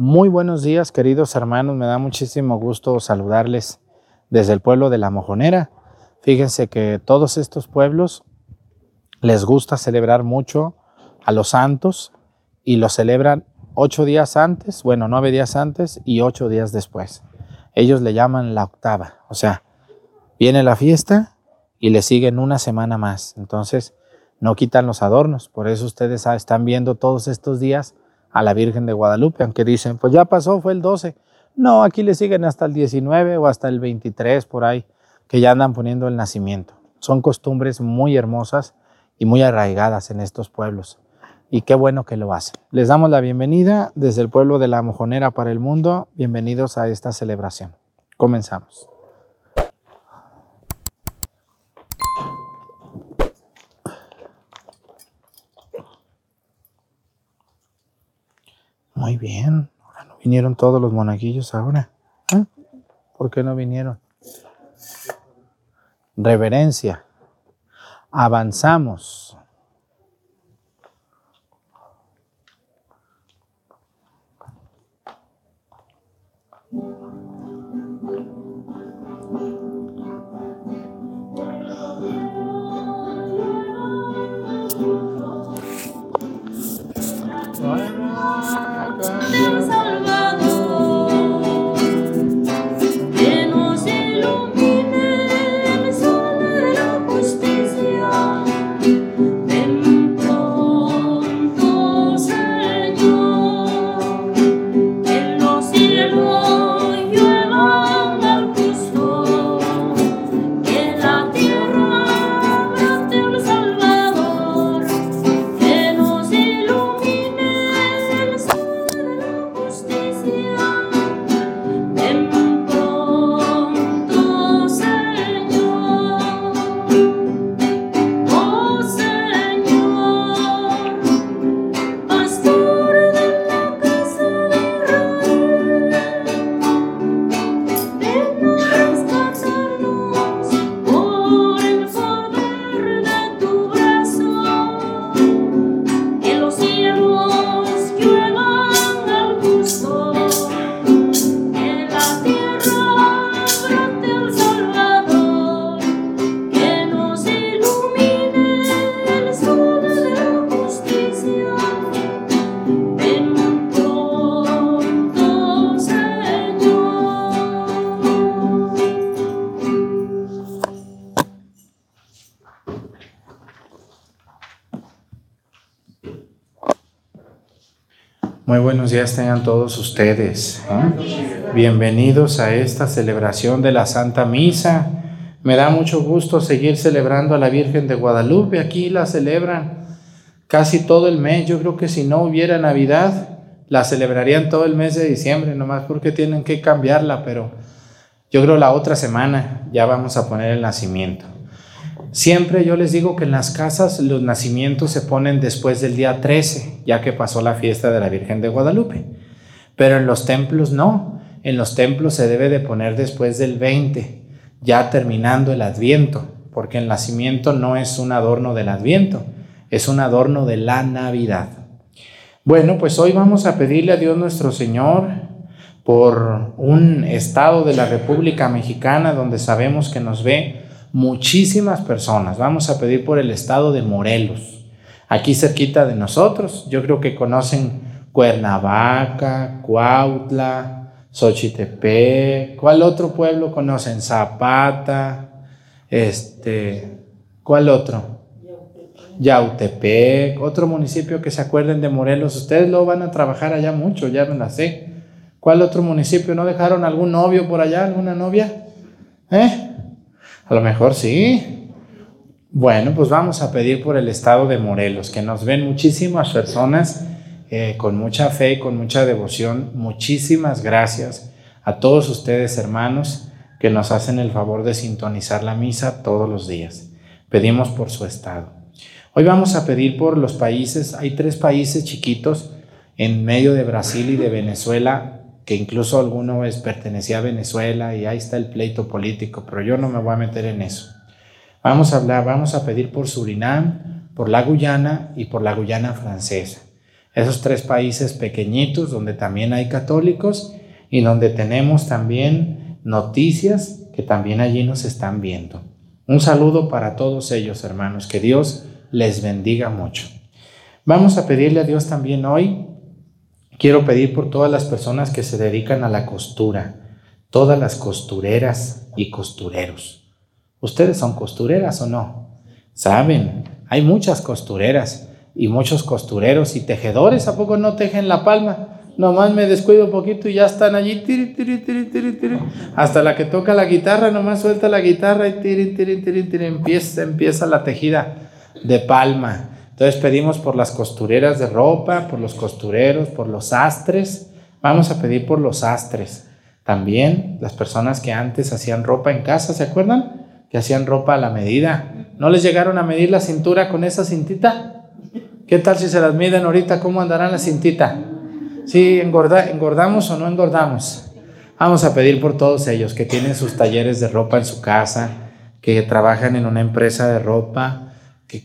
Muy buenos días, queridos hermanos. Me da muchísimo gusto saludarles desde el pueblo de La Mojonera. Fíjense que todos estos pueblos les gusta celebrar mucho a los santos y lo celebran ocho días antes, bueno, nueve días antes y ocho días después. Ellos le llaman la octava, o sea, viene la fiesta y le siguen una semana más. Entonces, no quitan los adornos. Por eso ustedes están viendo todos estos días a la Virgen de Guadalupe, aunque dicen, pues ya pasó, fue el 12. No, aquí le siguen hasta el 19 o hasta el 23 por ahí, que ya andan poniendo el nacimiento. Son costumbres muy hermosas y muy arraigadas en estos pueblos. Y qué bueno que lo hacen. Les damos la bienvenida desde el pueblo de la Mojonera para el mundo. Bienvenidos a esta celebración. Comenzamos. Muy bien. Ahora no vinieron todos los monaguillos ahora. ¿Eh? ¿Por qué no vinieron? Reverencia. Avanzamos. Buenos días tengan todos ustedes. ¿eh? Bienvenidos a esta celebración de la Santa Misa. Me da mucho gusto seguir celebrando a la Virgen de Guadalupe. Aquí la celebran casi todo el mes. Yo creo que si no hubiera Navidad, la celebrarían todo el mes de diciembre, nomás porque tienen que cambiarla, pero yo creo la otra semana ya vamos a poner el nacimiento. Siempre yo les digo que en las casas los nacimientos se ponen después del día 13, ya que pasó la fiesta de la Virgen de Guadalupe. Pero en los templos no. En los templos se debe de poner después del 20, ya terminando el adviento, porque el nacimiento no es un adorno del adviento, es un adorno de la Navidad. Bueno, pues hoy vamos a pedirle a Dios nuestro Señor por un estado de la República Mexicana donde sabemos que nos ve muchísimas personas. Vamos a pedir por el estado de Morelos, aquí cerquita de nosotros. Yo creo que conocen Cuernavaca, Cuautla, Xochitepec. ¿Cuál otro pueblo conocen? Zapata, este, ¿cuál otro? Yautepec, otro municipio que se acuerden de Morelos. Ustedes lo van a trabajar allá mucho, ya me la sé. ¿Cuál otro municipio? ¿No dejaron algún novio por allá, alguna novia? ¿Eh? A lo mejor sí. Bueno, pues vamos a pedir por el estado de Morelos, que nos ven muchísimas personas eh, con mucha fe, con mucha devoción. Muchísimas gracias a todos ustedes, hermanos, que nos hacen el favor de sintonizar la misa todos los días. Pedimos por su estado. Hoy vamos a pedir por los países, hay tres países chiquitos en medio de Brasil y de Venezuela que incluso alguno es, pertenecía a Venezuela y ahí está el pleito político, pero yo no me voy a meter en eso. Vamos a hablar, vamos a pedir por Surinam, por la Guyana y por la Guyana francesa. Esos tres países pequeñitos donde también hay católicos y donde tenemos también noticias que también allí nos están viendo. Un saludo para todos ellos, hermanos. Que Dios les bendiga mucho. Vamos a pedirle a Dios también hoy. Quiero pedir por todas las personas que se dedican a la costura, todas las costureras y costureros. ¿Ustedes son costureras o no? Saben, hay muchas costureras y muchos costureros y tejedores. ¿A poco no tejen la palma? Nomás me descuido un poquito y ya están allí. Tiri, tiri, tiri, Hasta la que toca la guitarra, nomás suelta la guitarra y empieza, empieza la tejida de palma. Entonces pedimos por las costureras de ropa, por los costureros, por los astres. Vamos a pedir por los astres. También las personas que antes hacían ropa en casa, ¿se acuerdan? Que hacían ropa a la medida. ¿No les llegaron a medir la cintura con esa cintita? ¿Qué tal si se las miden ahorita? ¿Cómo andarán la cintita? ¿Sí engorda, engordamos o no engordamos? Vamos a pedir por todos ellos que tienen sus talleres de ropa en su casa, que trabajan en una empresa de ropa, que,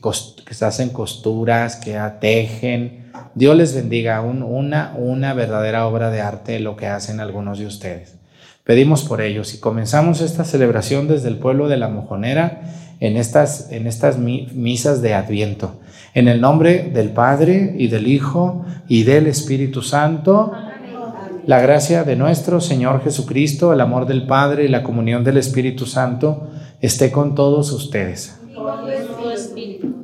se hacen costuras, que tejen. Dios les bendiga, una, una verdadera obra de arte lo que hacen algunos de ustedes. Pedimos por ellos y comenzamos esta celebración desde el pueblo de la Mojonera en estas, en estas misas de Adviento. En el nombre del Padre y del Hijo y del Espíritu Santo. La gracia de nuestro Señor Jesucristo, el amor del Padre y la comunión del Espíritu Santo esté con todos ustedes.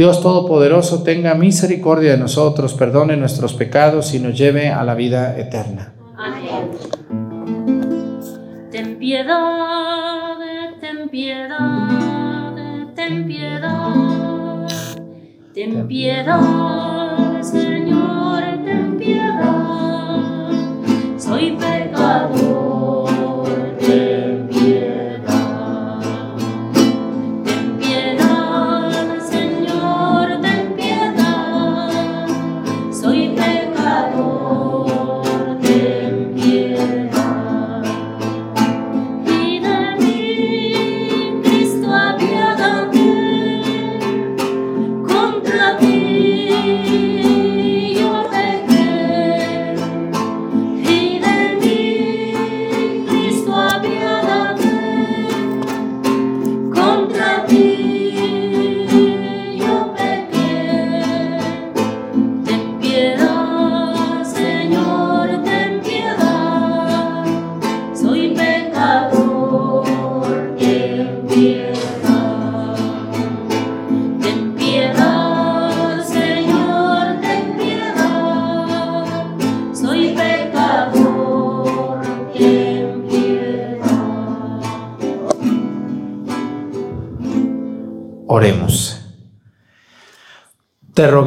Dios Todopoderoso tenga misericordia de nosotros, perdone nuestros pecados y nos lleve a la vida eterna. Amén. Ten piedad, ten piedad, ten piedad, ten piedad, Señor, ten piedad. Soy pecador,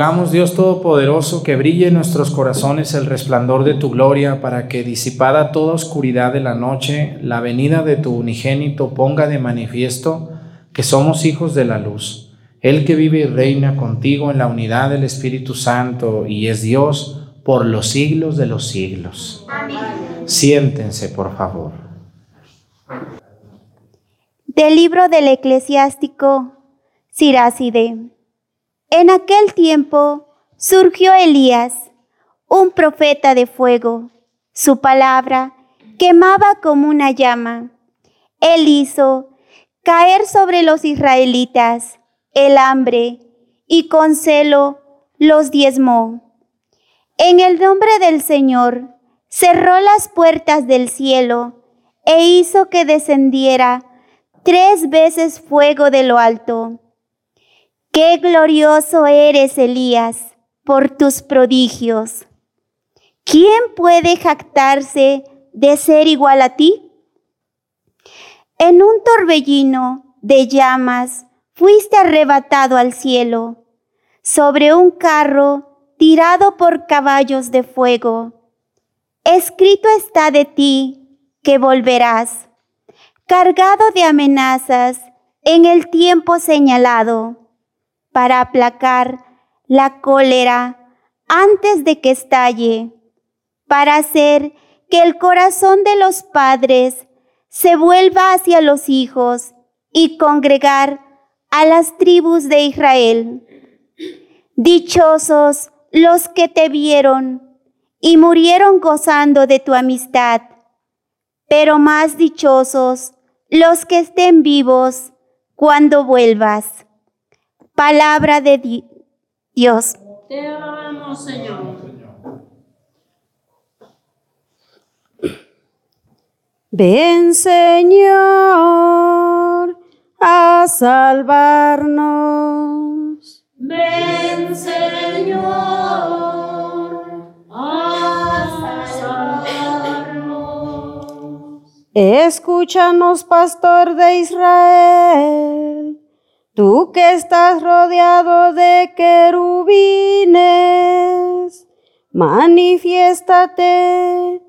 rogamos, Dios Todopoderoso, que brille en nuestros corazones el resplandor de tu gloria, para que, disipada toda oscuridad de la noche, la venida de tu unigénito ponga de manifiesto que somos hijos de la luz. El que vive y reina contigo en la unidad del Espíritu Santo y es Dios por los siglos de los siglos. Siéntense, por favor. Del libro del eclesiástico Siráside. En aquel tiempo surgió Elías, un profeta de fuego. Su palabra quemaba como una llama. Él hizo caer sobre los israelitas el hambre y con celo los diezmó. En el nombre del Señor cerró las puertas del cielo e hizo que descendiera tres veces fuego de lo alto Qué glorioso eres, Elías, por tus prodigios. ¿Quién puede jactarse de ser igual a ti? En un torbellino de llamas fuiste arrebatado al cielo. Sobre un carro tirado por caballos de fuego. Escrito está de ti que volverás, cargado de amenazas en el tiempo señalado, para aplacar la cólera antes de que estalle, para hacer que el corazón de los padres se vuelva hacia los hijos y congregar a las tribus de Israel. Dichosos los que te vieron y murieron gozando de tu amistad, pero más dichosos los que estén vivos cuando vuelvas. Palabra de Dios. Te alabamos, Señor. Ven, Señor, a salvarnos. Ven, Señor, a salvarnos. Escúchanos, pastor de Israel, tú que estás rodeado de querubines, manifiéstate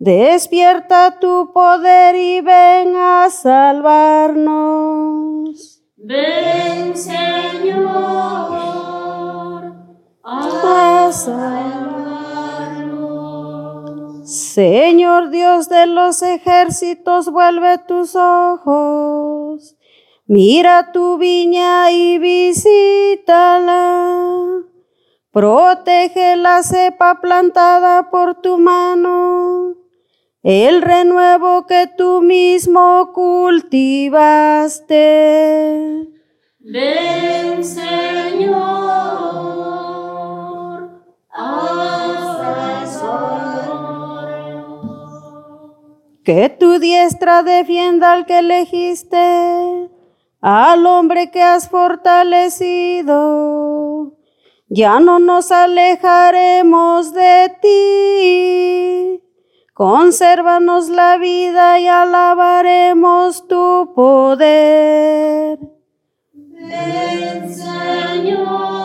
Despierta tu poder y ven a salvarnos. Ven, Señor, A salvarnos. Señor Dios de los ejércitos, vuelve tus ojos. Mira tu viña y visítala. Protege la cepa plantada por tu mano, el renuevo que tú mismo cultivaste. Ven, Señor, a salvarnos. Que tu diestra defienda al que elegiste, al hombre que has fortalecido. Ya no nos alejaremos de ti. Consérvanos la vida y alabaremos tu poder. Ven, Señor,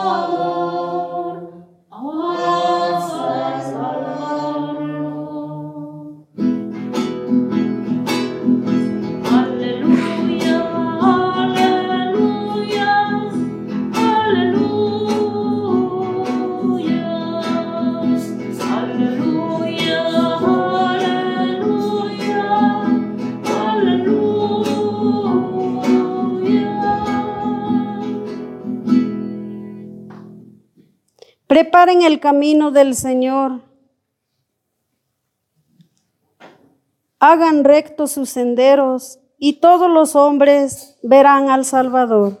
Preparen el camino del Señor. Hagan rectos sus senderos y todos los hombres verán al Salvador.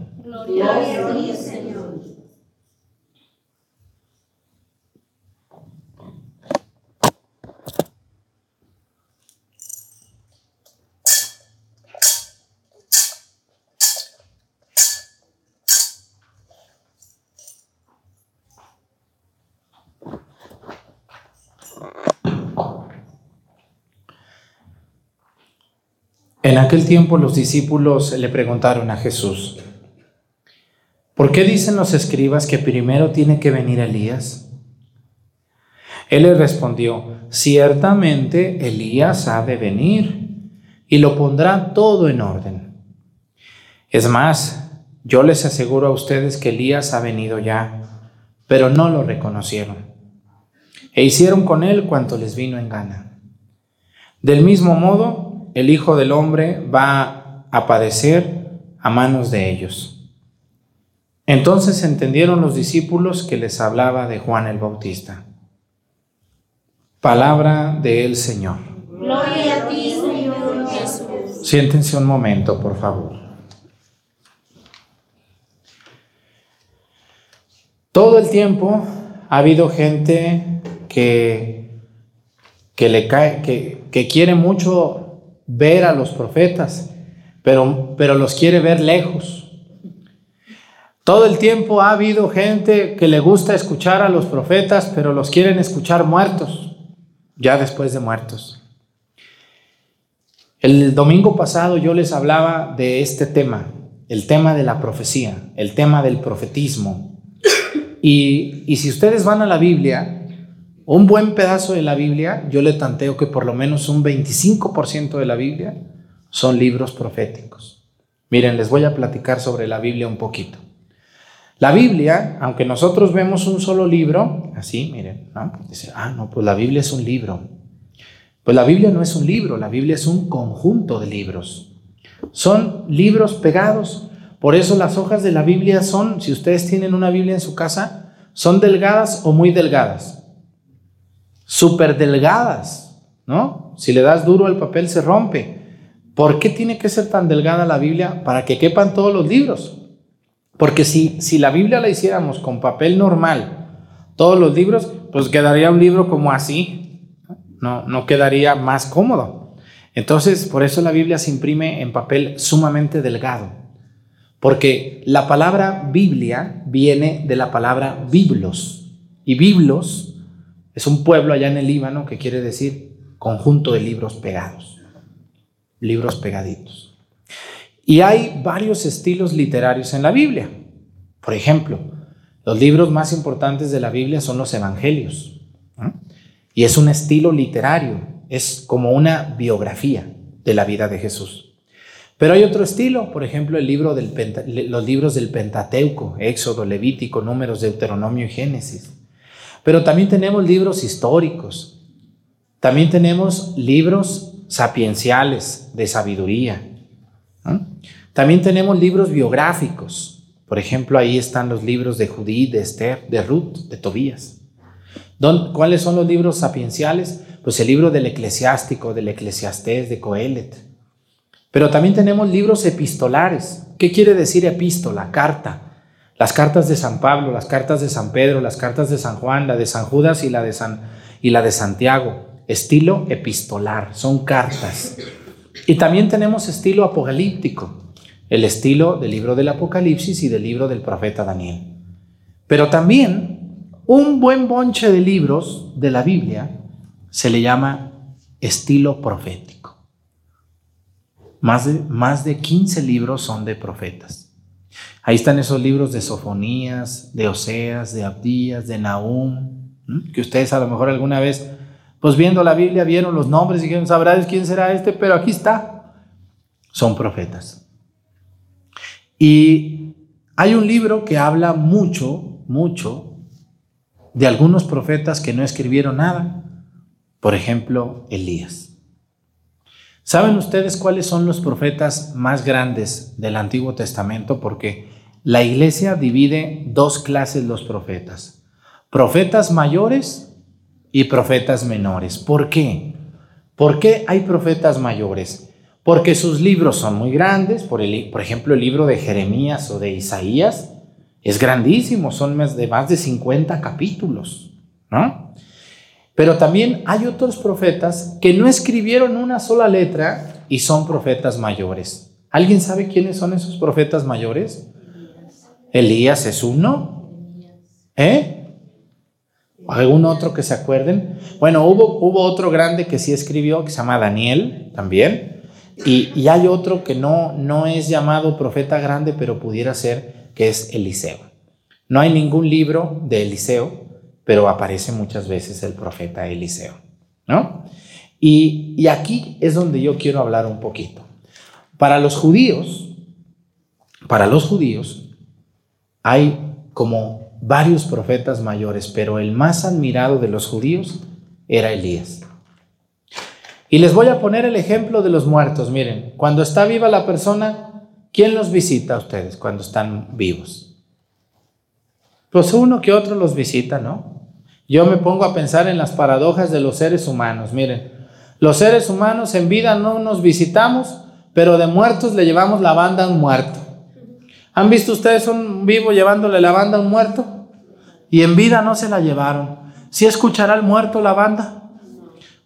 Aquel tiempo los discípulos le preguntaron a Jesús, ¿por qué dicen los escribas que primero tiene que venir Elías? Él les respondió, ciertamente Elías ha de venir y lo pondrá todo en orden. Es más, yo les aseguro a ustedes que Elías ha venido ya, pero no lo reconocieron. E hicieron con él cuanto les vino en gana. Del mismo modo, el Hijo del Hombre va a padecer a manos de ellos. Entonces entendieron los discípulos que les hablaba de Juan el Bautista. Palabra del Señor. Gloria a ti, Señor Jesús. Siéntense un momento, por favor. Todo el tiempo ha habido gente que, que le cae, que, que quiere mucho ver a los profetas, pero, pero los quiere ver lejos. Todo el tiempo ha habido gente que le gusta escuchar a los profetas, pero los quieren escuchar muertos, ya después de muertos. El domingo pasado yo les hablaba de este tema, el tema de la profecía, el tema del profetismo. Y, y si ustedes van a la Biblia, un buen pedazo de la Biblia, yo le tanteo que por lo menos un 25% de la Biblia son libros proféticos. Miren, les voy a platicar sobre la Biblia un poquito. La Biblia, aunque nosotros vemos un solo libro, así, miren, ¿no? Dice, ah, no, pues la Biblia es un libro. Pues la Biblia no es un libro, la Biblia es un conjunto de libros. Son libros pegados. Por eso las hojas de la Biblia son, si ustedes tienen una Biblia en su casa, son delgadas o muy delgadas. Súper delgadas, ¿no? Si le das duro al papel se rompe. ¿Por qué tiene que ser tan delgada la Biblia? Para que quepan todos los libros. Porque si, si la Biblia la hiciéramos con papel normal, todos los libros, pues quedaría un libro como así, no, no quedaría más cómodo. Entonces, por eso la Biblia se imprime en papel sumamente delgado, porque la palabra Biblia viene de la palabra biblos, y biblos es un pueblo allá en el Líbano que quiere decir conjunto de libros pegados, libros pegaditos. Y hay varios estilos literarios en la Biblia. Por ejemplo, los libros más importantes de la Biblia son los evangelios. Y es un estilo literario, es como una biografía de la vida de Jesús. Pero hay otro estilo, por ejemplo, el libro del los libros del Pentateuco, Éxodo, Levítico, Números, Deuteronomio y Génesis. Pero también tenemos libros históricos, también tenemos libros sapienciales de sabiduría. También tenemos libros biográficos. Por ejemplo, ahí están los libros de Judith, de Esther, de Ruth, de Tobías. ¿Dón- ¿Cuáles son los libros sapienciales? Pues el libro del eclesiástico, del eclesiastés, de Coelet. Pero también tenemos libros epistolares. ¿Qué quiere decir epístola? Carta. Las cartas de San Pablo, las cartas de San Pedro, las cartas de San Juan, la de San Judas y la de, San, y la de Santiago. Estilo epistolar, son cartas. Y también tenemos estilo apocalíptico, el estilo del libro del Apocalipsis y del libro del profeta Daniel. Pero también un buen bonche de libros de la Biblia se le llama estilo profético. Más de, más de 15 libros son de profetas. Ahí están esos libros de Sofonías, de Oseas, de Abdías, de Nahum, que ustedes a lo mejor alguna vez, pues viendo la Biblia, vieron los nombres y dijeron, sabrás quién será este, pero aquí está. Son profetas. Y hay un libro que habla mucho, mucho de algunos profetas que no escribieron nada. Por ejemplo, Elías. ¿Saben ustedes cuáles son los profetas más grandes del Antiguo Testamento? Porque la iglesia divide dos clases los profetas. Profetas mayores y profetas menores. ¿Por qué? ¿Por qué hay profetas mayores? Porque sus libros son muy grandes. Por, el, por ejemplo, el libro de Jeremías o de Isaías es grandísimo. Son más de más de 50 capítulos. ¿no? Pero también hay otros profetas que no escribieron una sola letra y son profetas mayores. ¿Alguien sabe quiénes son esos profetas mayores? Elías es uno. ¿Eh? ¿Algún otro que se acuerden? Bueno, hubo, hubo otro grande que sí escribió, que se llama Daniel también. Y, y hay otro que no, no es llamado profeta grande, pero pudiera ser, que es Eliseo. No hay ningún libro de Eliseo, pero aparece muchas veces el profeta Eliseo, ¿no? Y, y aquí es donde yo quiero hablar un poquito. Para los judíos, para los judíos, hay como varios profetas mayores, pero el más admirado de los judíos era Elías. Y les voy a poner el ejemplo de los muertos. Miren, cuando está viva la persona, ¿quién los visita a ustedes cuando están vivos? Pues uno que otro los visita, ¿no? Yo me pongo a pensar en las paradojas de los seres humanos. Miren, los seres humanos en vida no nos visitamos, pero de muertos le llevamos la banda a un muerto. ¿Han visto ustedes un vivo llevándole la banda a un muerto? Y en vida no se la llevaron. ¿Sí escuchará el muerto la banda?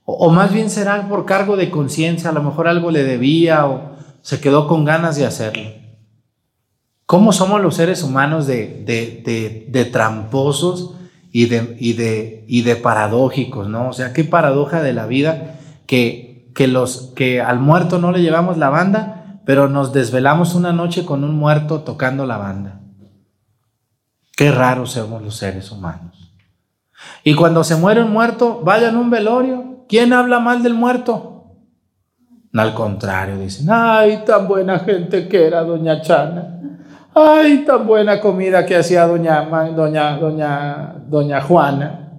O, o más bien será por cargo de conciencia, a lo mejor algo le debía o se quedó con ganas de hacerlo. ¿Cómo somos los seres humanos de, de, de, de tramposos y de, y, de, y de paradójicos, ¿no? O sea, qué paradoja de la vida que, que, los, que al muerto no le llevamos la banda, pero nos desvelamos una noche con un muerto tocando la banda. Qué raros somos los seres humanos. Y cuando se muere un muerto, vayan a un velorio. ¿Quién habla mal del muerto? Al contrario, dicen, ay, tan buena gente que era doña Chana. Ay, tan buena comida que hacía doña, doña, doña, doña Juana.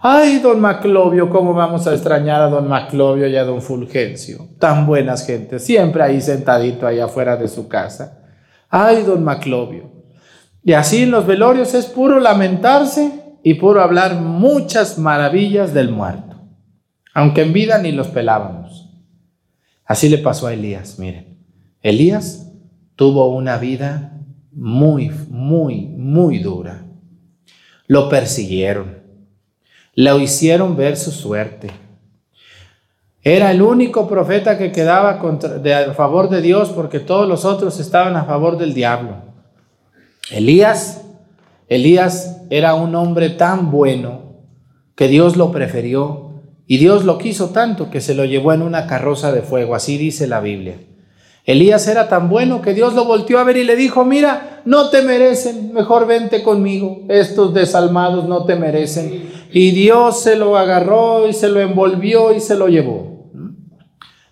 Ay, don Maclovio, cómo vamos a extrañar a don Maclovio y a don Fulgencio. Tan buenas gentes, siempre ahí sentadito ahí afuera de su casa. Ay, don Maclovio. Y así en los velorios es puro lamentarse y puro hablar muchas maravillas del muerto. Aunque en vida ni los pelábamos. Así le pasó a Elías, miren. Elías tuvo una vida muy, muy, muy dura. Lo persiguieron. Lo hicieron ver su suerte. Era el único profeta que quedaba contra, a favor de Dios porque todos los otros estaban a favor del diablo. Elías, Elías era un hombre tan bueno que Dios lo prefirió y Dios lo quiso tanto que se lo llevó en una carroza de fuego, así dice la Biblia. Elías era tan bueno que Dios lo volteó a ver y le dijo, mira, no te merecen, mejor vente conmigo, estos desalmados no te merecen. Y Dios se lo agarró y se lo envolvió y se lo llevó.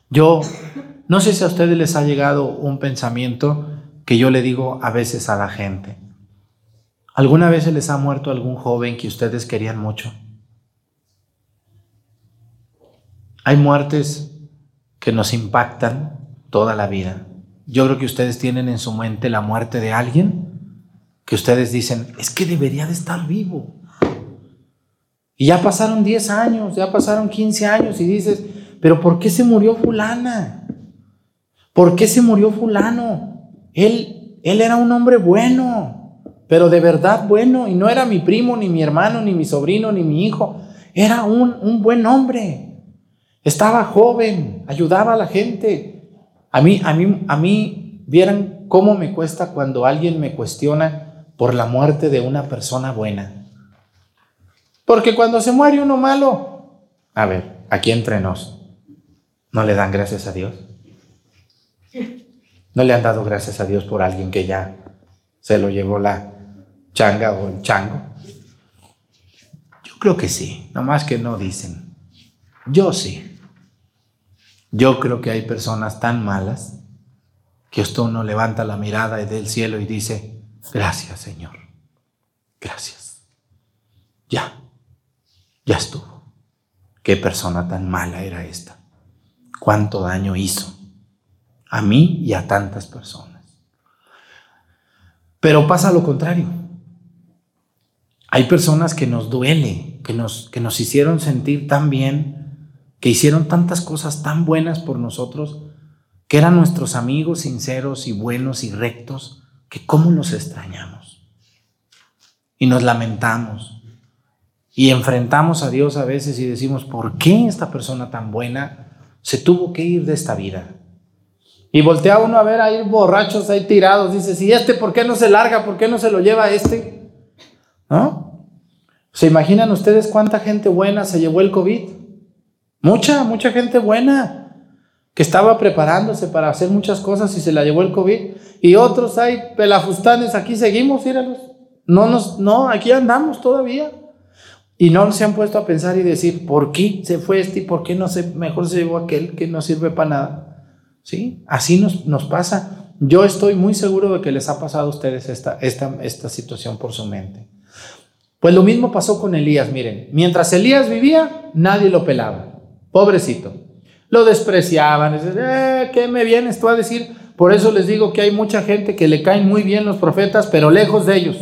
Yo no sé si a ustedes les ha llegado un pensamiento que yo le digo a veces a la gente. ¿Alguna vez se les ha muerto algún joven que ustedes querían mucho? Hay muertes que nos impactan toda la vida. Yo creo que ustedes tienen en su mente la muerte de alguien que ustedes dicen, es que debería de estar vivo. Y ya pasaron 10 años, ya pasaron 15 años y dices, pero ¿por qué se murió fulana? ¿Por qué se murió fulano? Él, él era un hombre bueno, pero de verdad bueno, y no era mi primo, ni mi hermano, ni mi sobrino, ni mi hijo. Era un, un buen hombre. Estaba joven, ayudaba a la gente. A mí, a mí, a mí, vieran cómo me cuesta cuando alguien me cuestiona por la muerte de una persona buena. Porque cuando se muere uno malo, a ver, aquí entre nos, ¿no le dan gracias a Dios? ¿No le han dado gracias a Dios por alguien que ya se lo llevó la changa o el chango? Yo creo que sí, nomás que no dicen. Yo sí. Yo creo que hay personas tan malas que usted uno levanta la mirada del cielo y dice, gracias Señor, gracias. Ya, ya estuvo. Qué persona tan mala era esta. Cuánto daño hizo a mí y a tantas personas. Pero pasa lo contrario. Hay personas que nos duele, que nos, que nos hicieron sentir tan bien, que hicieron tantas cosas tan buenas por nosotros, que eran nuestros amigos sinceros y buenos y rectos, que cómo nos extrañamos. Y nos lamentamos. Y enfrentamos a Dios a veces y decimos, ¿por qué esta persona tan buena se tuvo que ir de esta vida? Y voltea uno a ver ahí borrachos ahí tirados. Dice, ¿y este por qué no se larga? ¿Por qué no se lo lleva este? ¿No? ¿Se imaginan ustedes cuánta gente buena se llevó el COVID? Mucha, mucha gente buena que estaba preparándose para hacer muchas cosas y se la llevó el COVID. Y otros hay pelafustanes, aquí seguimos, míralos. No, nos, no, aquí andamos todavía. Y no se han puesto a pensar y decir, ¿por qué se fue este y por qué no se, mejor se llevó aquel que no sirve para nada? ¿Sí? Así nos, nos pasa. Yo estoy muy seguro de que les ha pasado a ustedes esta, esta, esta situación por su mente. Pues lo mismo pasó con Elías, miren. Mientras Elías vivía, nadie lo pelaba. Pobrecito. Lo despreciaban. Eh, ¿Qué me vienes tú a decir? Por eso les digo que hay mucha gente que le caen muy bien los profetas, pero lejos de ellos.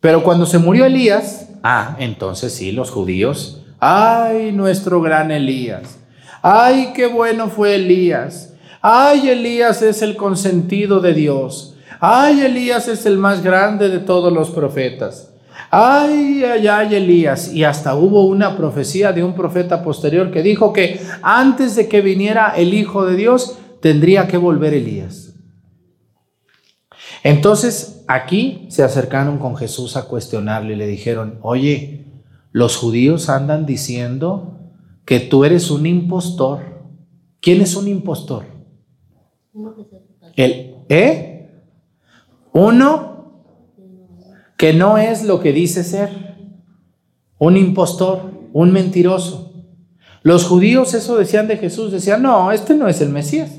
Pero cuando se murió Elías, ah, entonces sí, los judíos, ay, nuestro gran Elías, ay, qué bueno fue Elías, ay, Elías es el consentido de Dios, ay, Elías es el más grande de todos los profetas. Ay, ay, ay, Elías. Y hasta hubo una profecía de un profeta posterior que dijo que antes de que viniera el Hijo de Dios, tendría que volver Elías. Entonces aquí se acercaron con Jesús a cuestionarle y le dijeron, oye, los judíos andan diciendo que tú eres un impostor. ¿Quién es un impostor? El, ¿eh? Uno que no es lo que dice ser. Un impostor, un mentiroso. Los judíos eso decían de Jesús, decían, no, este no es el Mesías.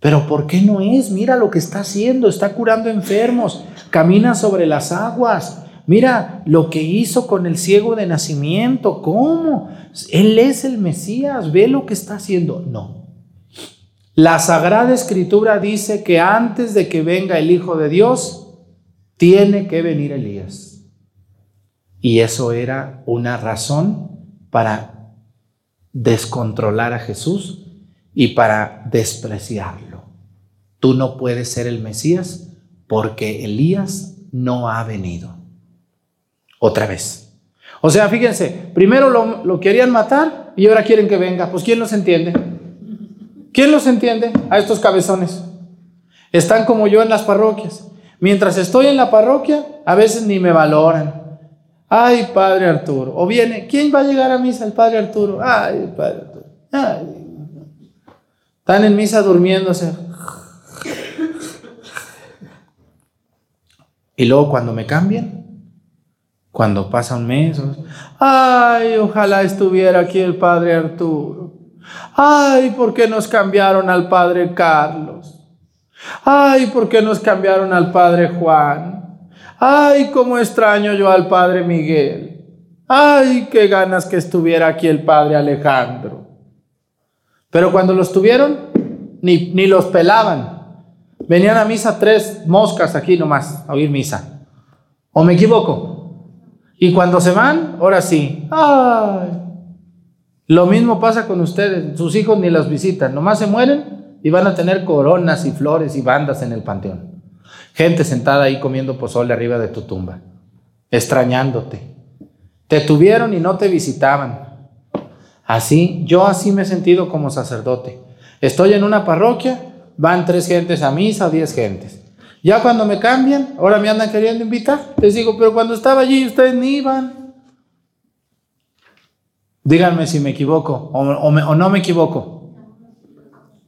Pero ¿por qué no es? Mira lo que está haciendo, está curando enfermos, camina sobre las aguas. Mira lo que hizo con el ciego de nacimiento, ¿cómo? Él es el Mesías, ve lo que está haciendo. No. La Sagrada Escritura dice que antes de que venga el Hijo de Dios, tiene que venir Elías. Y eso era una razón para descontrolar a Jesús y para despreciarlo. Tú no puedes ser el Mesías porque Elías no ha venido. Otra vez. O sea, fíjense, primero lo, lo, querían matar y ahora quieren que venga. Pues ¿quién los entiende? ¿Quién los entiende a estos cabezones? Están como yo en las parroquias. Mientras estoy en la parroquia, a veces ni me valoran. Ay, Padre Arturo. O viene, ¿quién va a llegar a misa? El Padre Arturo. Ay, Padre Arturo. Ay. Están en misa durmiéndose. Y luego cuando me cambian, cuando pasa un mes, ay, ojalá estuviera aquí el padre Arturo. Ay, ¿por qué nos cambiaron al padre Carlos? Ay, ¿por qué nos cambiaron al padre Juan? Ay, cómo extraño yo al padre Miguel. Ay, qué ganas que estuviera aquí el padre Alejandro. Pero cuando los tuvieron, ni, ni los pelaban. Venían a misa tres moscas aquí nomás a oír misa. ¿O me equivoco? Y cuando se van, ahora sí. Ay. Lo mismo pasa con ustedes. Sus hijos ni las visitan. Nomás se mueren y van a tener coronas y flores y bandas en el panteón. Gente sentada ahí comiendo pozole arriba de tu tumba. Extrañándote. Te tuvieron y no te visitaban. Así, yo así me he sentido como sacerdote. Estoy en una parroquia van tres gentes a misa, diez gentes. Ya cuando me cambian, ahora me andan queriendo invitar. Les digo, pero cuando estaba allí ustedes ni iban. Díganme si me equivoco o, no me equivoco.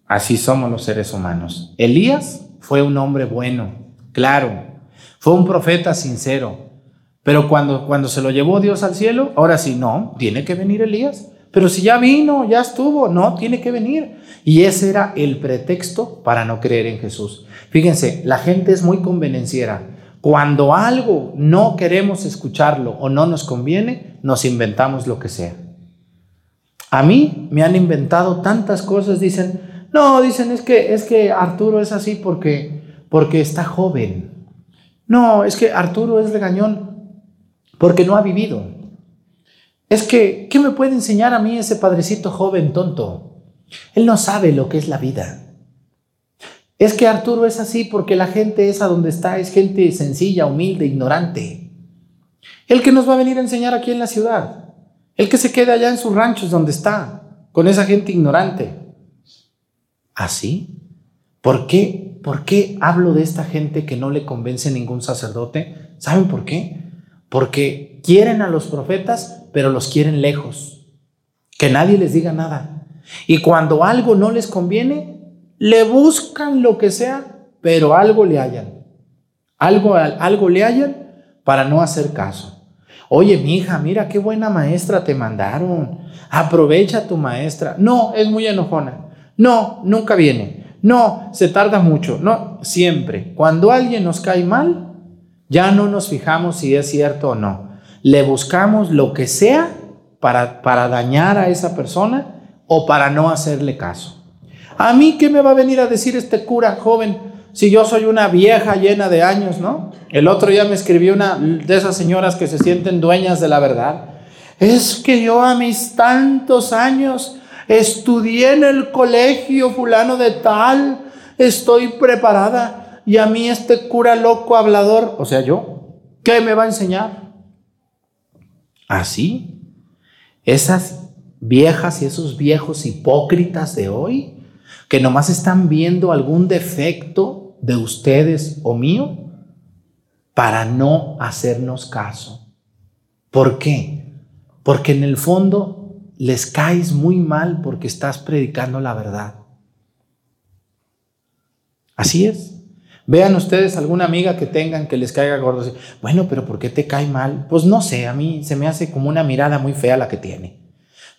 Así somos los seres humanos. Elías fue un hombre bueno, claro. Fue un profeta sincero. Pero cuando, cuando se lo llevó Dios al cielo, ahora sí, no, tiene que venir Elías. Pero si ya vino, ya estuvo, no, tiene que venir. Y ese era el pretexto para no creer en Jesús. Fíjense, la gente es muy convenenciera. Cuando algo no queremos escucharlo o no nos conviene, nos inventamos lo que sea. A mí me han inventado tantas cosas, dicen, no, dicen es que es que Arturo es así porque porque está joven. No, es que Arturo es regañón porque no ha vivido. Es que, ¿qué me puede enseñar a mí ese padrecito joven tonto? Él no sabe lo que es la vida. Es que Arturo es así porque la gente esa donde está es gente sencilla, humilde, ignorante. El que nos va a venir a enseñar aquí en la ciudad. El que se queda allá en sus ranchos donde está, con esa gente ignorante. ¿Así? ¿Por qué? ¿Por qué hablo de esta gente que no le convence ningún sacerdote? ¿Saben por qué? Porque quieren a los profetas, pero los quieren lejos. Que nadie les diga nada. Y cuando algo no les conviene, le buscan lo que sea, pero algo le hallan. Algo, algo le hallan para no hacer caso. Oye, mi hija, mira qué buena maestra te mandaron. Aprovecha tu maestra. No, es muy enojona. No, nunca viene. No, se tarda mucho. No, siempre. Cuando alguien nos cae mal, ya no nos fijamos si es cierto o no. Le buscamos lo que sea para, para dañar a esa persona o para no hacerle caso. ¿A mí qué me va a venir a decir este cura joven si yo soy una vieja llena de años, no? El otro día me escribió una de esas señoras que se sienten dueñas de la verdad. Es que yo a mis tantos años estudié en el colegio fulano de tal, estoy preparada y a mí este cura loco hablador, o sea, yo, ¿qué me va a enseñar? Así, esas viejas y esos viejos hipócritas de hoy, que nomás están viendo algún defecto de ustedes o mío para no hacernos caso. ¿Por qué? Porque en el fondo les caes muy mal porque estás predicando la verdad. Así es. Vean ustedes alguna amiga que tengan que les caiga gordo. Bueno, pero ¿por qué te cae mal? Pues no sé, a mí se me hace como una mirada muy fea la que tiene.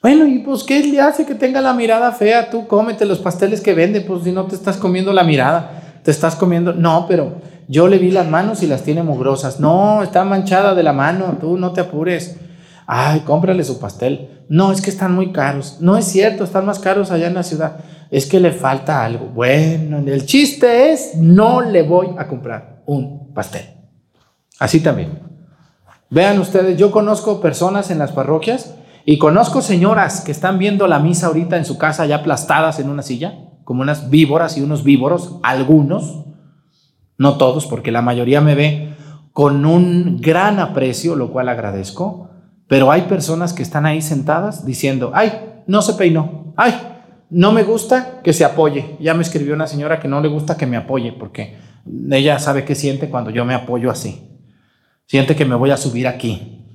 Bueno, ¿y pues qué le hace que tenga la mirada fea? Tú cómete los pasteles que vende, pues si no te estás comiendo la mirada, te estás comiendo... No, pero yo le vi las manos y las tiene mugrosas. No, está manchada de la mano, tú no te apures. Ay, cómprale su pastel. No, es que están muy caros. No es cierto, están más caros allá en la ciudad es que le falta algo. Bueno, el chiste es, no le voy a comprar un pastel. Así también. Vean ustedes, yo conozco personas en las parroquias y conozco señoras que están viendo la misa ahorita en su casa ya aplastadas en una silla, como unas víboras y unos víboros, algunos, no todos, porque la mayoría me ve con un gran aprecio, lo cual agradezco, pero hay personas que están ahí sentadas diciendo, ay, no se peinó, ay, no me gusta que se apoye. Ya me escribió una señora que no le gusta que me apoye porque ella sabe qué siente cuando yo me apoyo así. Siente que me voy a subir aquí.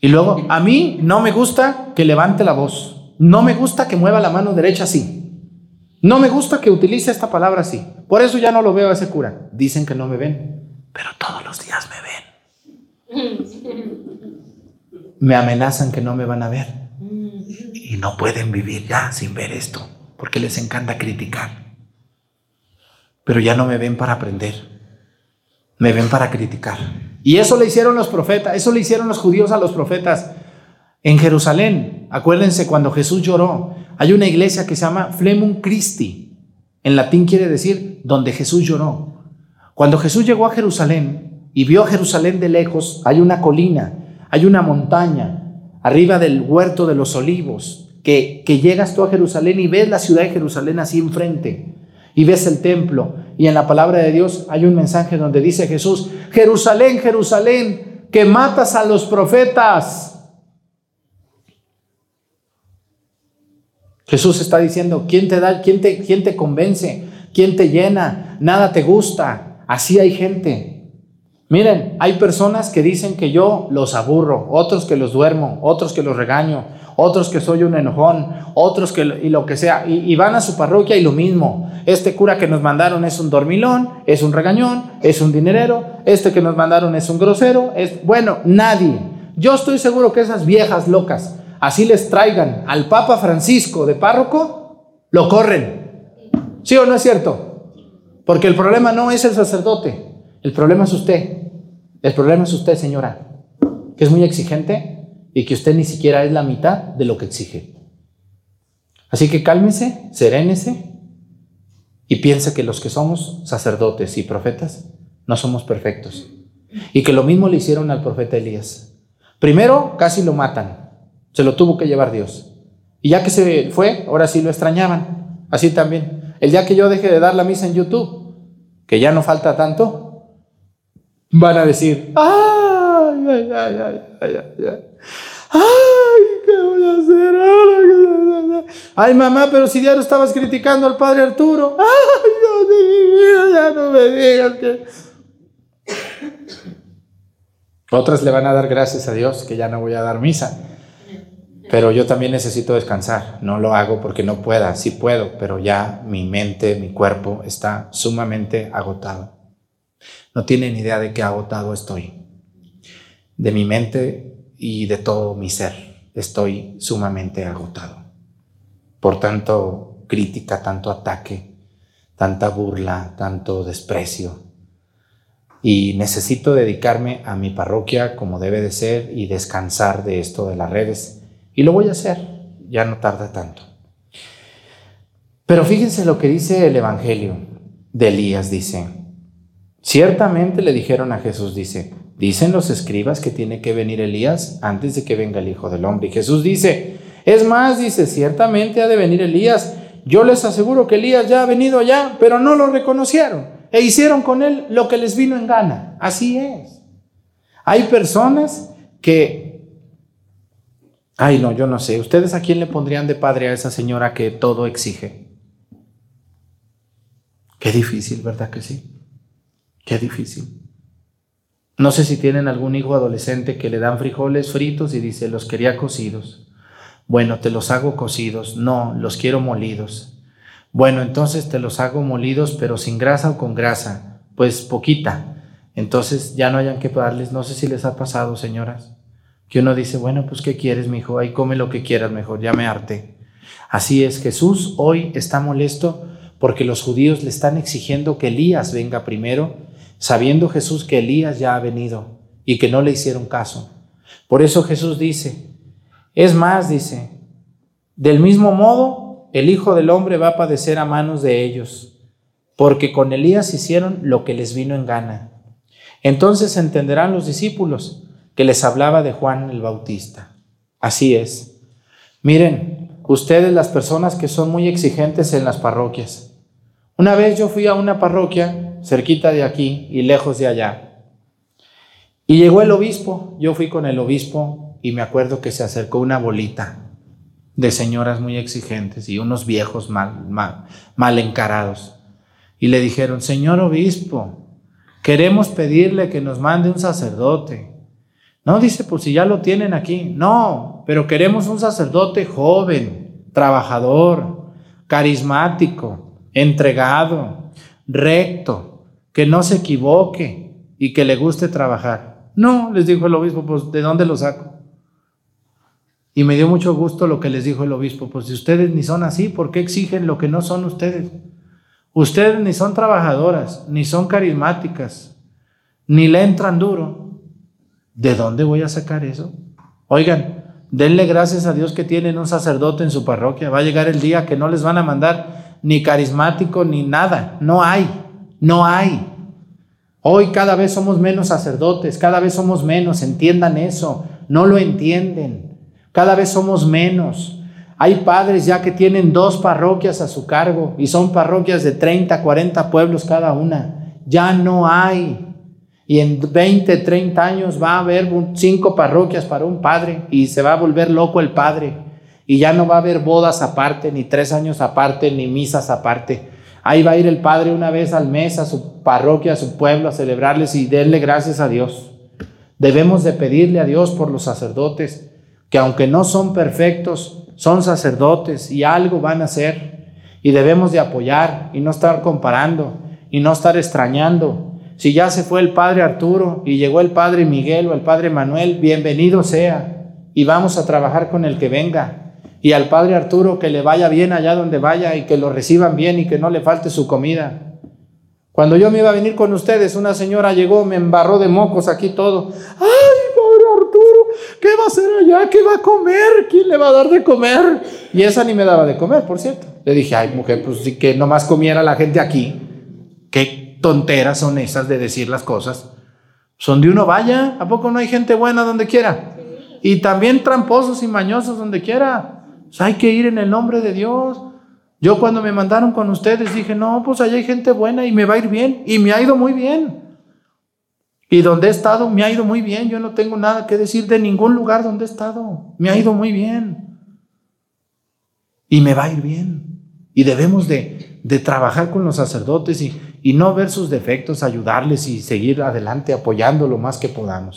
Y luego, a mí no me gusta que levante la voz. No me gusta que mueva la mano derecha así. No me gusta que utilice esta palabra así. Por eso ya no lo veo a ese cura. Dicen que no me ven, pero todos los días me ven. Me amenazan que no me van a ver y no pueden vivir ya sin ver esto, porque les encanta criticar. Pero ya no me ven para aprender, me ven para criticar. Y eso le hicieron los profetas, eso le hicieron los judíos a los profetas en Jerusalén. Acuérdense cuando Jesús lloró, hay una iglesia que se llama Flemum Christi. En latín quiere decir donde Jesús lloró. Cuando Jesús llegó a Jerusalén y vio a Jerusalén de lejos, hay una colina, hay una montaña, arriba del huerto de los olivos, que, que llegas tú a Jerusalén y ves la ciudad de Jerusalén así enfrente, y ves el templo, y en la palabra de Dios hay un mensaje donde dice Jesús, Jerusalén, Jerusalén, que matas a los profetas. Jesús está diciendo, ¿quién te da, quién te, quién te convence? ¿Quién te llena? Nada te gusta. Así hay gente. Miren, hay personas que dicen que yo los aburro, otros que los duermo, otros que los regaño, otros que soy un enojón, otros que y lo que sea, y, van a su parroquia y lo mismo. Este cura que nos mandaron es un dormilón, es un regañón, es un dinerero, este que nos mandaron es un grosero, es bueno, nadie. Yo estoy seguro que esas viejas locas, así les traigan al Papa Francisco de párroco, lo corren. ¿Sí o no es cierto? Porque el problema no es el sacerdote, el problema es usted. El problema es usted, señora, que es muy exigente y que usted ni siquiera es la mitad de lo que exige. Así que cálmese, serénese y piense que los que somos sacerdotes y profetas no somos perfectos. Y que lo mismo le hicieron al profeta Elías. Primero casi lo matan, se lo tuvo que llevar Dios. Y ya que se fue, ahora sí lo extrañaban. Así también. El día que yo deje de dar la misa en YouTube, que ya no falta tanto, van a decir, ay, ay, ay, ay, ay, ay, ay, ¿qué voy a hacer ahora? Ay, mamá, pero si ya no estabas criticando al padre Arturo, ay, Dios mío, ya no me digas que... Otras le van a dar gracias a Dios que ya no voy a dar misa. Pero yo también necesito descansar. No lo hago porque no pueda. Sí puedo, pero ya mi mente, mi cuerpo está sumamente agotado. No tienen idea de qué agotado estoy. De mi mente y de todo mi ser. Estoy sumamente agotado. Por tanto crítica, tanto ataque, tanta burla, tanto desprecio. Y necesito dedicarme a mi parroquia como debe de ser y descansar de esto de las redes. Y lo voy a hacer, ya no tarda tanto. Pero fíjense lo que dice el Evangelio de Elías, dice, ciertamente le dijeron a Jesús, dice, dicen los escribas que tiene que venir Elías antes de que venga el Hijo del Hombre. Y Jesús dice, es más, dice, ciertamente ha de venir Elías. Yo les aseguro que Elías ya ha venido allá, pero no lo reconocieron e hicieron con él lo que les vino en gana. Así es. Hay personas que, ay no, yo no sé, ¿ustedes a quién le pondrían de padre a esa señora que todo exige? Qué difícil, ¿verdad que sí? Qué difícil. No sé si tienen algún hijo adolescente que le dan frijoles fritos y dice, los quería cocidos. Bueno, te los hago cocidos. No, los quiero molidos. Bueno, entonces te los hago molidos, pero sin grasa o con grasa. Pues poquita. Entonces ya no hayan que darles. No sé si les ha pasado, señoras, que uno dice, bueno, pues ¿qué quieres, mi hijo? Ahí come lo que quieras mejor, ya me harté. Así es, Jesús hoy está molesto porque los judíos le están exigiendo que Elías venga primero, sabiendo Jesús que Elías ya ha venido y que no le hicieron caso. Por eso Jesús dice, es más, dice, del mismo modo, el Hijo del Hombre va a padecer a manos de ellos, porque con Elías hicieron lo que les vino en gana. Entonces entenderán los discípulos que les hablaba de Juan el Bautista. Así es. Miren, ustedes las personas que son muy exigentes en las parroquias. Una vez yo fui a una parroquia cerquita de aquí y lejos de allá. Y llegó el obispo, yo fui con el obispo y me acuerdo que se acercó una bolita de señoras muy exigentes y unos viejos mal, mal, encarados. Y le dijeron, Señor obispo, queremos pedirle que nos mande un sacerdote. No, dice, pues si ya lo tienen aquí. No, pero queremos un sacerdote joven, trabajador, carismático, entregado, recto, que no se equivoque y que le guste trabajar. No, les dijo el obispo, pues ¿de dónde lo saco? Y me dio mucho gusto lo que les dijo el obispo, pues si ustedes ni son así, ¿por qué exigen lo que no son ustedes? Ustedes ni son trabajadoras, ni son carismáticas, ni le entran duro. ¿De dónde voy a sacar eso? Oigan, denle gracias a Dios que tienen un sacerdote en su parroquia. Va a llegar el día que no les van a mandar ni carismático ni nada. No hay, no hay. Hoy cada vez somos menos sacerdotes, cada vez somos menos, entiendan eso, no lo entienden. Cada vez somos menos. Hay padres ya que tienen dos parroquias a su cargo y son parroquias de 30, 40 pueblos cada una. Ya no hay. Y en 20, 30 años va a haber cinco parroquias para un padre y se va a volver loco el padre. Y ya no va a haber bodas aparte, ni tres años aparte, ni misas aparte. Ahí va a ir el padre una vez al mes a su parroquia, a su pueblo, a celebrarles y darle gracias a Dios. Debemos de pedirle a Dios por los sacerdotes que aunque no son perfectos, son sacerdotes y algo van a hacer y debemos de apoyar y no estar comparando y no estar extrañando. Si ya se fue el padre Arturo y llegó el padre Miguel o el padre Manuel, bienvenido sea y vamos a trabajar con el que venga. Y al padre Arturo que le vaya bien allá donde vaya y que lo reciban bien y que no le falte su comida. Cuando yo me iba a venir con ustedes, una señora llegó, me embarró de mocos aquí todo. ¡Ay! ¿Qué va a hacer allá? ¿Qué va a comer? ¿Quién le va a dar de comer? Y esa ni me daba de comer, por cierto. Le dije, ay, mujer, pues sí que nomás comiera la gente aquí. Qué tonteras son esas de decir las cosas. Son de uno vaya. ¿A poco no hay gente buena donde quiera? Y también tramposos y mañosos donde quiera. Hay que ir en el nombre de Dios. Yo cuando me mandaron con ustedes dije, no, pues allá hay gente buena y me va a ir bien. Y me ha ido muy bien. Y donde he estado me ha ido muy bien. Yo no tengo nada que decir de ningún lugar donde he estado. Me ha ido muy bien. Y me va a ir bien. Y debemos de, de trabajar con los sacerdotes y, y, no ver sus defectos, ayudarles y seguir adelante apoyando lo más que podamos.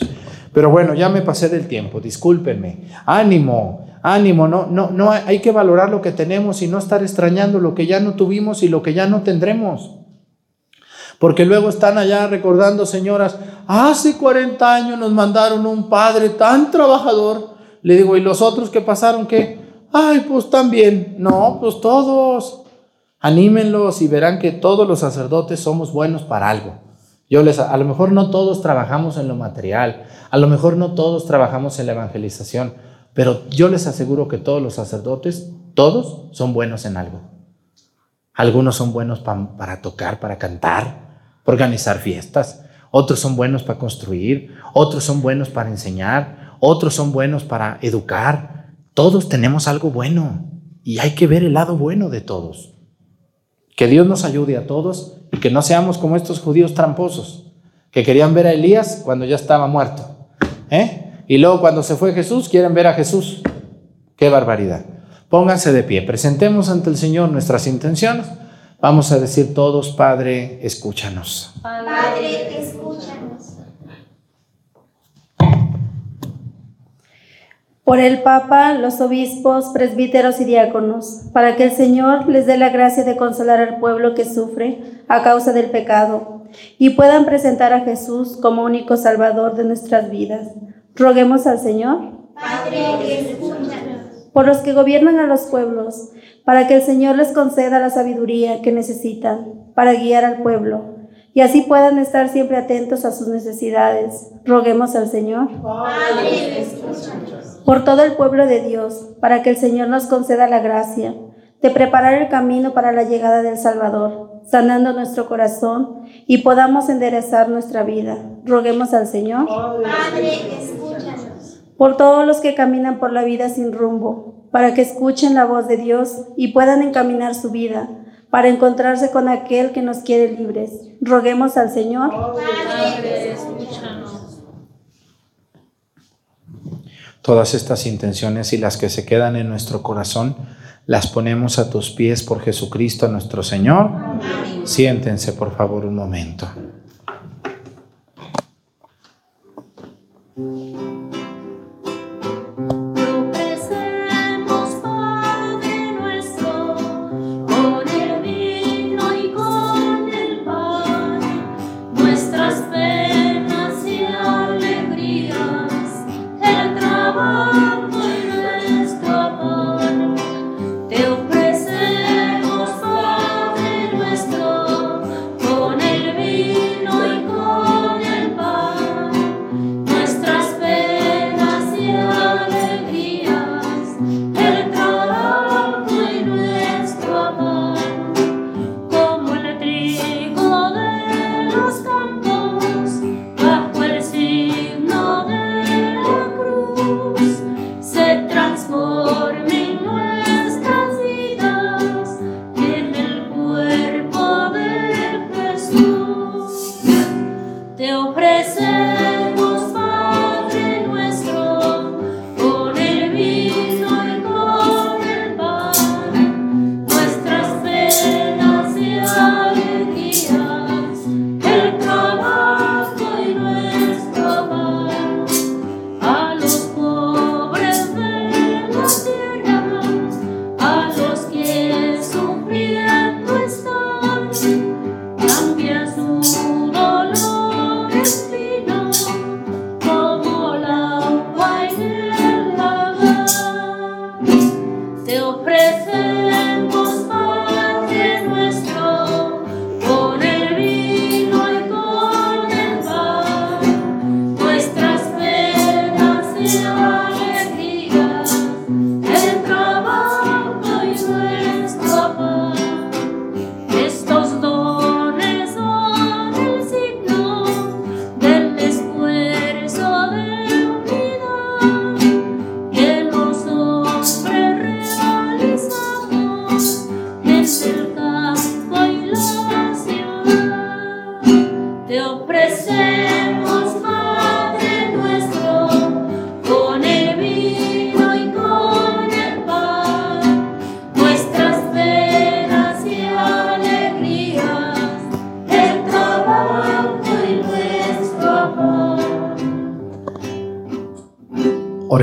Pero bueno, ya me pasé del tiempo, discúlpenme. Ánimo, ánimo, no, no, no hay que valorar lo que tenemos y no estar extrañando lo que ya no tuvimos y lo que ya no tendremos. Porque luego están allá recordando, señoras, hace 40 años nos mandaron un padre tan trabajador. Le digo, ¿y los otros que pasaron qué? Ay, pues también. No, pues todos. Anímenlos y verán que todos los sacerdotes somos buenos para algo. Yo les, a lo mejor no todos trabajamos en lo material, a lo mejor no todos trabajamos en la evangelización, pero yo les aseguro que todos los sacerdotes, todos son buenos en algo. Algunos son buenos pa- para tocar, para cantar, para organizar fiestas. Otros son buenos para construir. Otros son buenos para enseñar. Otros son buenos para educar. Todos tenemos algo bueno y hay que ver el lado bueno de todos. Que Dios nos ayude a todos y que no seamos como estos judíos tramposos que querían ver a Elías cuando ya estaba muerto. ¿eh? Y luego cuando se fue Jesús, quieren ver a Jesús. Qué barbaridad. Pónganse de pie, presentemos ante el Señor nuestras intenciones. Vamos a decir todos, Padre, escúchanos. Padre, escúchanos. Por el Papa, los obispos, presbíteros y diáconos, para que el Señor les dé la gracia de consolar al pueblo que sufre a causa del pecado y puedan presentar a Jesús como único Salvador de nuestras vidas. Roguemos al Señor Padre, escúchanos. por los que gobiernan a los pueblos, para que el Señor les conceda la sabiduría que necesitan para guiar al pueblo y así puedan estar siempre atentos a sus necesidades. Roguemos al Señor Padre, escúchanos. por todo el pueblo de Dios, para que el Señor nos conceda la gracia de preparar el camino para la llegada del Salvador, sanando nuestro corazón y podamos enderezar nuestra vida. Roguemos al Señor Padre. Por todos los que caminan por la vida sin rumbo, para que escuchen la voz de Dios y puedan encaminar su vida para encontrarse con aquel que nos quiere libres. Roguemos al Señor. Todas estas intenciones y las que se quedan en nuestro corazón, las ponemos a tus pies por Jesucristo nuestro Señor. Siéntense, por favor, un momento.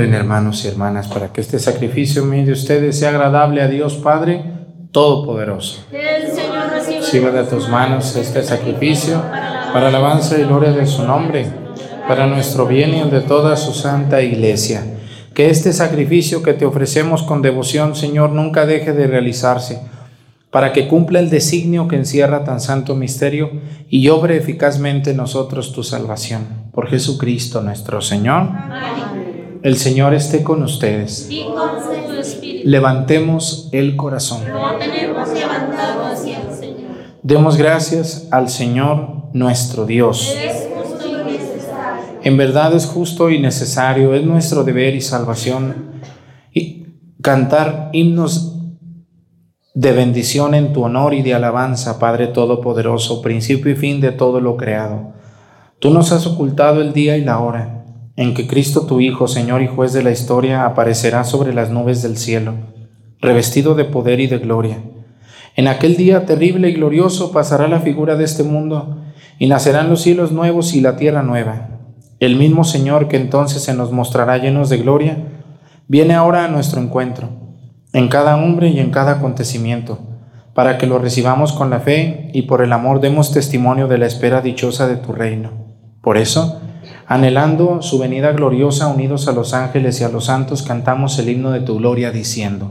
Oren hermanos y hermanas para que este sacrificio medio de ustedes sea agradable a Dios Padre Todopoderoso. Reciba de tus manos este sacrificio para alabanza y gloria de su nombre, para nuestro bien y el de toda su santa iglesia. Que este sacrificio que te ofrecemos con devoción, Señor, nunca deje de realizarse, para que cumpla el designio que encierra tan santo misterio y obre eficazmente en nosotros tu salvación. Por Jesucristo nuestro Señor. El Señor esté con ustedes. y con su espíritu. Levantemos el corazón. Lo tenemos levantado hacia Demos gracias al Señor nuestro Dios. Es justo y necesario. En verdad es justo y necesario, es nuestro deber y salvación y cantar himnos de bendición en tu honor y de alabanza, Padre Todopoderoso, principio y fin de todo lo creado. Tú nos has ocultado el día y la hora en que Cristo tu Hijo, Señor y juez de la historia, aparecerá sobre las nubes del cielo, revestido de poder y de gloria. En aquel día terrible y glorioso pasará la figura de este mundo y nacerán los cielos nuevos y la tierra nueva. El mismo Señor que entonces se nos mostrará llenos de gloria, viene ahora a nuestro encuentro, en cada hombre y en cada acontecimiento, para que lo recibamos con la fe y por el amor demos testimonio de la espera dichosa de tu reino. Por eso, anhelando su venida gloriosa, unidos a los ángeles y a los santos, cantamos el himno de tu gloria diciendo.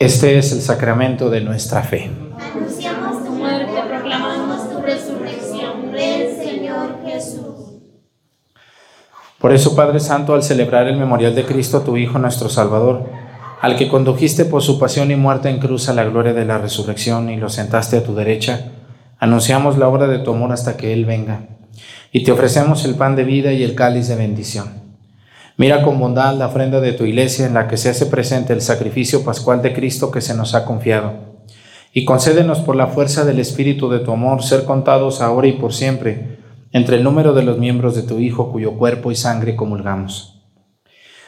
Este es el sacramento de nuestra fe. Anunciamos tu muerte, proclamamos tu resurrección. Ven, Señor Jesús. Por eso, Padre Santo, al celebrar el memorial de Cristo, tu Hijo, nuestro Salvador, al que condujiste por su pasión y muerte en cruz a la gloria de la resurrección y lo sentaste a tu derecha, anunciamos la obra de tu amor hasta que Él venga. Y te ofrecemos el pan de vida y el cáliz de bendición. Mira con bondad la ofrenda de tu iglesia en la que se hace presente el sacrificio pascual de Cristo que se nos ha confiado. Y concédenos por la fuerza del Espíritu de tu amor ser contados ahora y por siempre entre el número de los miembros de tu Hijo cuyo cuerpo y sangre comulgamos.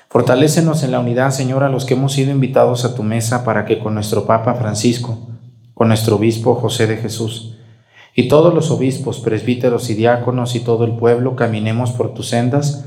Fortalécenos en la unidad, Señor, a los que hemos sido invitados a tu mesa para que con nuestro Papa Francisco, con nuestro Obispo José de Jesús, y todos los obispos, presbíteros y diáconos y todo el pueblo caminemos por tus sendas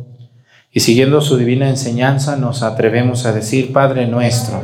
y siguiendo su divina enseñanza, nos atrevemos a decir, Padre nuestro.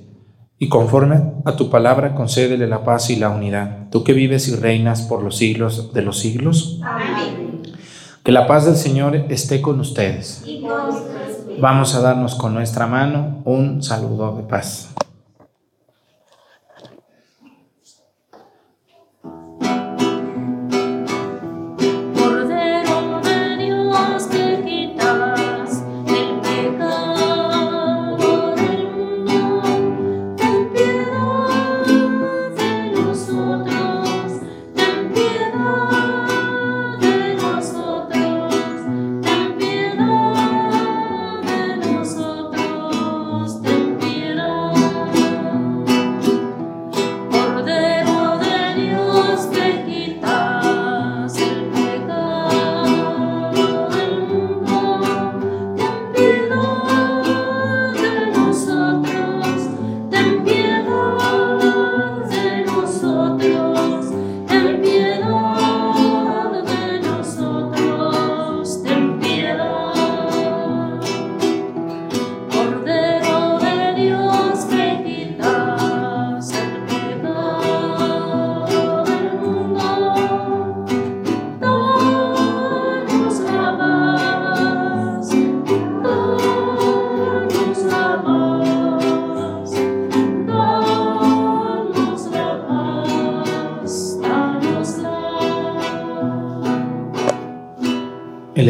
y conforme a tu palabra concédele la paz y la unidad, tú que vives y reinas por los siglos de los siglos. Amén. Que la paz del Señor esté con ustedes. Vamos a darnos con nuestra mano un saludo de paz.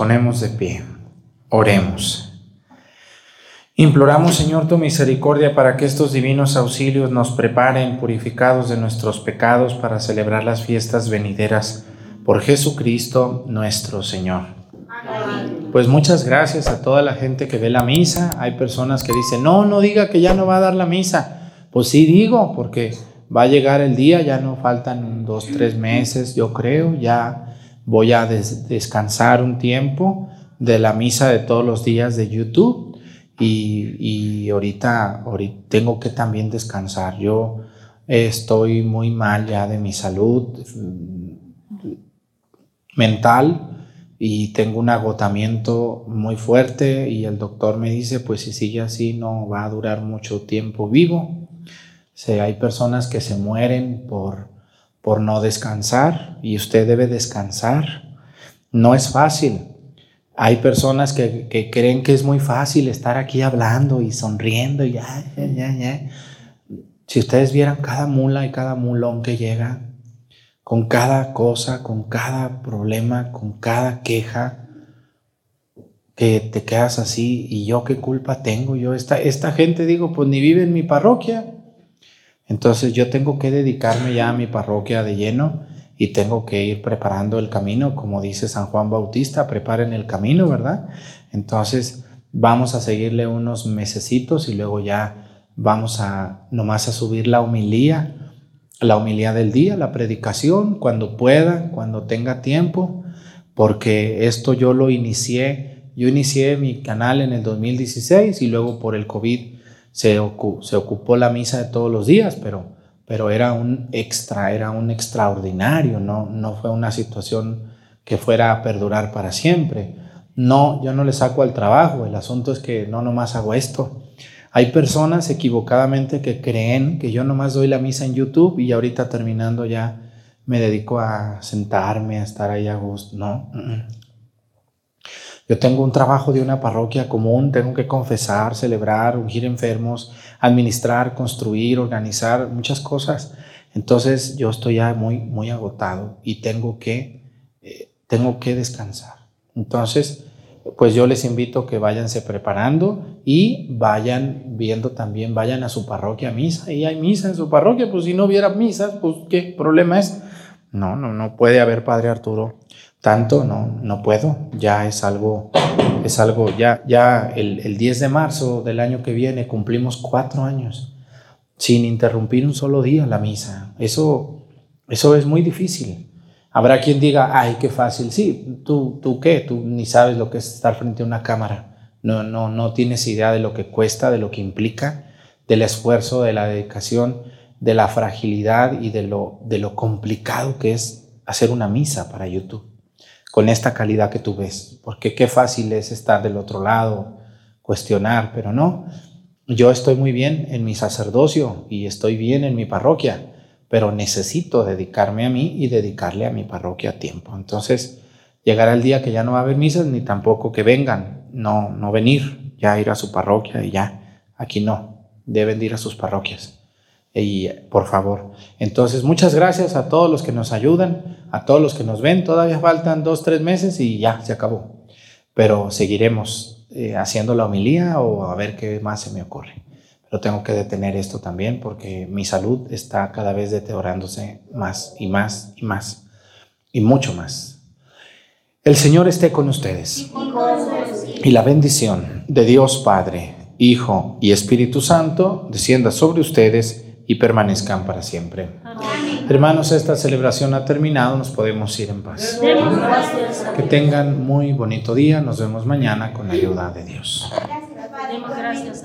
Ponemos de pie. Oremos. Imploramos, Señor, tu misericordia para que estos divinos auxilios nos preparen, purificados de nuestros pecados, para celebrar las fiestas venideras por Jesucristo nuestro Señor. Pues muchas gracias a toda la gente que ve la misa. Hay personas que dicen, no, no diga que ya no va a dar la misa. Pues sí digo, porque va a llegar el día, ya no faltan dos, tres meses, yo creo, ya voy a descansar un tiempo de la misa de todos los días de YouTube y, ahorita, ahorita tengo que también descansar. Yo estoy muy mal ya de mi salud mm, mental y tengo un agotamiento muy fuerte y el doctor me dice, pues si sigue así no va a durar mucho tiempo vivo. O hay personas que se mueren por, por no descansar y usted debe descansar. No es fácil. Hay personas que, creen que es muy fácil estar aquí hablando y sonriendo y ya, ya, ya. Si ustedes vieran cada mula y cada mulón que llega, con cada cosa, con cada problema, con cada queja, que te quedas así y yo qué culpa tengo, yo esta, esta gente digo, pues ni vive en mi parroquia. Entonces yo tengo que dedicarme ya a mi parroquia de lleno y tengo que ir preparando el camino, como dice San Juan Bautista, preparen el camino, ¿verdad? Entonces vamos a seguirle unos mesecitos y luego ya vamos a nomás a subir la humilía, la humilía del día, la predicación, cuando pueda, cuando tenga tiempo, porque esto yo lo inicié, yo inicié mi canal en el 2016 y luego por el COVID se, se ocupó la misa de todos los días, pero pero era un extra, era un extraordinario, no, no fue una situación que fuera a perdurar para siempre. No, yo no le saco al trabajo, el asunto es que no nomás hago esto. Hay personas equivocadamente que creen que yo nomás doy la misa en YouTube y ahorita terminando ya me dedico a sentarme, a estar ahí a gusto. No, yo tengo un trabajo de una parroquia común, tengo que confesar, celebrar, ungir enfermos, administrar, construir, organizar muchas cosas. Entonces yo estoy ya muy, muy agotado y tengo que, eh, tengo que descansar. Entonces, pues yo les invito que váyanse preparando y vayan viendo también, vayan a su parroquia a misa. Y hay misa en su parroquia, pues si no hubiera misas, pues qué problema es. No, no, no puede haber, Padre Arturo, tanto, no, no puedo, ya es algo, es algo, ya, ya el, el 10 de marzo del año que viene cumplimos cuatro años sin interrumpir un solo día la misa. Eso, eso es muy difícil. Habrá quien diga, ay, qué fácil. Sí, tú, tú qué, tú ni sabes lo que es estar frente a una cámara. No, no, no tienes idea de lo que cuesta, de lo que implica, del esfuerzo, de la dedicación, de la fragilidad y de lo, de lo complicado que es hacer una misa para YouTube con esta calidad que tú ves, porque qué fácil es estar del otro lado, cuestionar, pero no, yo estoy muy bien en mi sacerdocio y estoy bien en mi parroquia, pero necesito dedicarme a mí y dedicarle a mi parroquia tiempo. Entonces, llegará el día que ya no va a haber misas ni tampoco que vengan, no, no venir, ya ir a su parroquia y ya, aquí no, deben ir a sus parroquias. Y por favor, entonces muchas gracias a todos los que nos ayudan, a todos los que nos ven. Todavía faltan dos, tres meses y ya se acabó. Pero seguiremos eh, haciendo la homilía o a ver qué más se me ocurre. Pero tengo que detener esto también porque mi salud está cada vez deteriorándose más y más y más y mucho más. El Señor esté con ustedes. Y la bendición de Dios Padre, Hijo y Espíritu Santo descienda sobre ustedes y permanezcan para siempre. Hermanos, esta celebración ha terminado, nos podemos ir en paz. Que tengan muy bonito día, nos vemos mañana con la ayuda de Dios. gracias